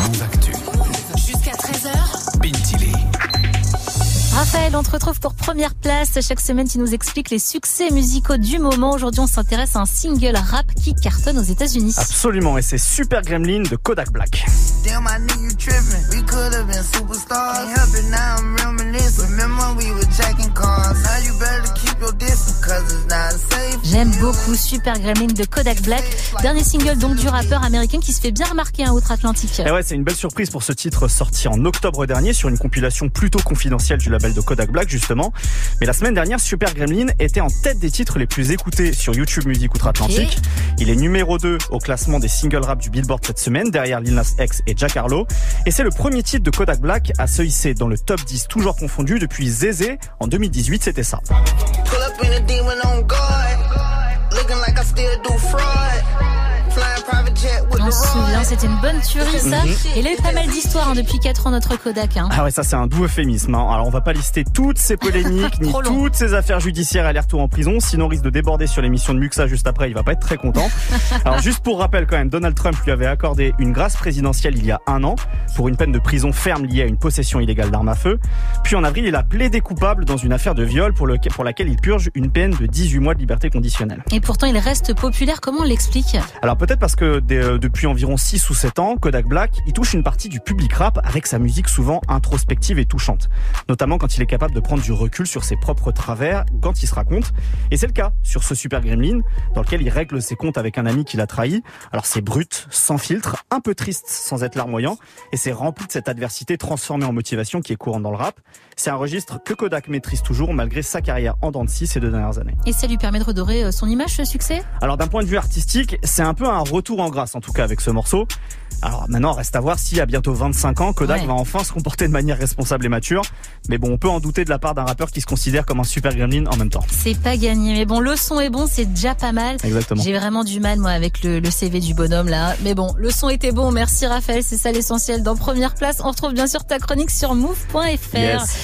Move Actu. Jusqu'à 13h. Bintili. Raphaël, on te retrouve pour première place. Chaque semaine, tu nous expliques les succès musicaux du moment. Aujourd'hui, on s'intéresse à un single rap qui cartonne aux États-Unis. Absolument, et c'est Super Gremlin de Kodak Black. Damn, I knew you Super Gremlin de Kodak Black. Dernier single donc du rappeur américain qui se fait bien remarquer hein, outre-Atlantique. Et ouais, c'est une belle surprise pour ce titre sorti en octobre dernier sur une compilation plutôt confidentielle du label de Kodak Black justement. Mais la semaine dernière, Super Gremlin était en tête des titres les plus écoutés sur YouTube Music outre-Atlantique. Il est numéro 2 au classement des singles rap du Billboard cette semaine derrière Lil Nas X et Jack Harlow. Et c'est le premier titre de Kodak Black à se hisser dans le top 10 toujours confondu depuis Zézé en 2018, c'était ça. Do fraud. On se souvient, c'était une bonne tuerie ça. Mhm. Et il a eu pas mal d'histoires hein, depuis 4 ans notre Kodak. Hein. Ah ouais, ça c'est un doux euphémisme. hein. Alors on va pas lister toutes ces polémiques ni long. toutes ces affaires judiciaires aller-retour en prison, sinon on risque de déborder sur l'émission de Muxa juste après, il va pas être très content. Alors juste pour rappel quand même, Donald Trump lui avait accordé une grâce présidentielle il y a un an pour une peine de prison ferme liée à une possession illégale d'armes à feu. Puis en avril, il a plaidé coupable dans une affaire de viol pour, lequel- pour laquelle il purge une peine de 18 mois de liberté conditionnelle. Et pourtant, il reste populaire. Comment on l'explique? Alors peut-être parce que des- euh, depuis environ 6 ou 7 ans, Kodak Black, il touche une partie du public rap avec sa musique souvent introspective et touchante. Notamment quand il est capable de prendre du recul sur ses propres travers quand il se raconte. Et c'est le cas sur ce Super Gremlin, dans lequel il règle ses comptes avec un ami qu'il a trahi. Alors c'est brut, sans filtre, un peu triste sans être larmoyant, et c'est rempli de cette adversité transformée en motivation qui est courante dans le rap. C'est un registre que Kodak maîtrise toujours malgré sa carrière en dents de scie ces deux dernières années. Et ça lui permet de redorer euh, son image, ce succès? Alors d'un point de vue artistique, c'est un peu un retour en grâce en tout cas avec ce morceau. Alors maintenant, reste à voir si à bientôt 25 ans, Kodak Ouais. va enfin se comporter de manière responsable et mature. Mais bon, on peut en douter de la part d'un rappeur qui se considère comme un super gremlin en même temps. C'est pas gagné. Mais bon, le son est bon, c'est déjà pas mal. Exactement. J'ai vraiment du mal, moi, avec le, le CV du bonhomme, là. Mais bon, le son était bon. Merci, Raphaël. C'est ça l'essentiel. Dans première place, on retrouve bien sûr ta chronique sur move.fr. Yes.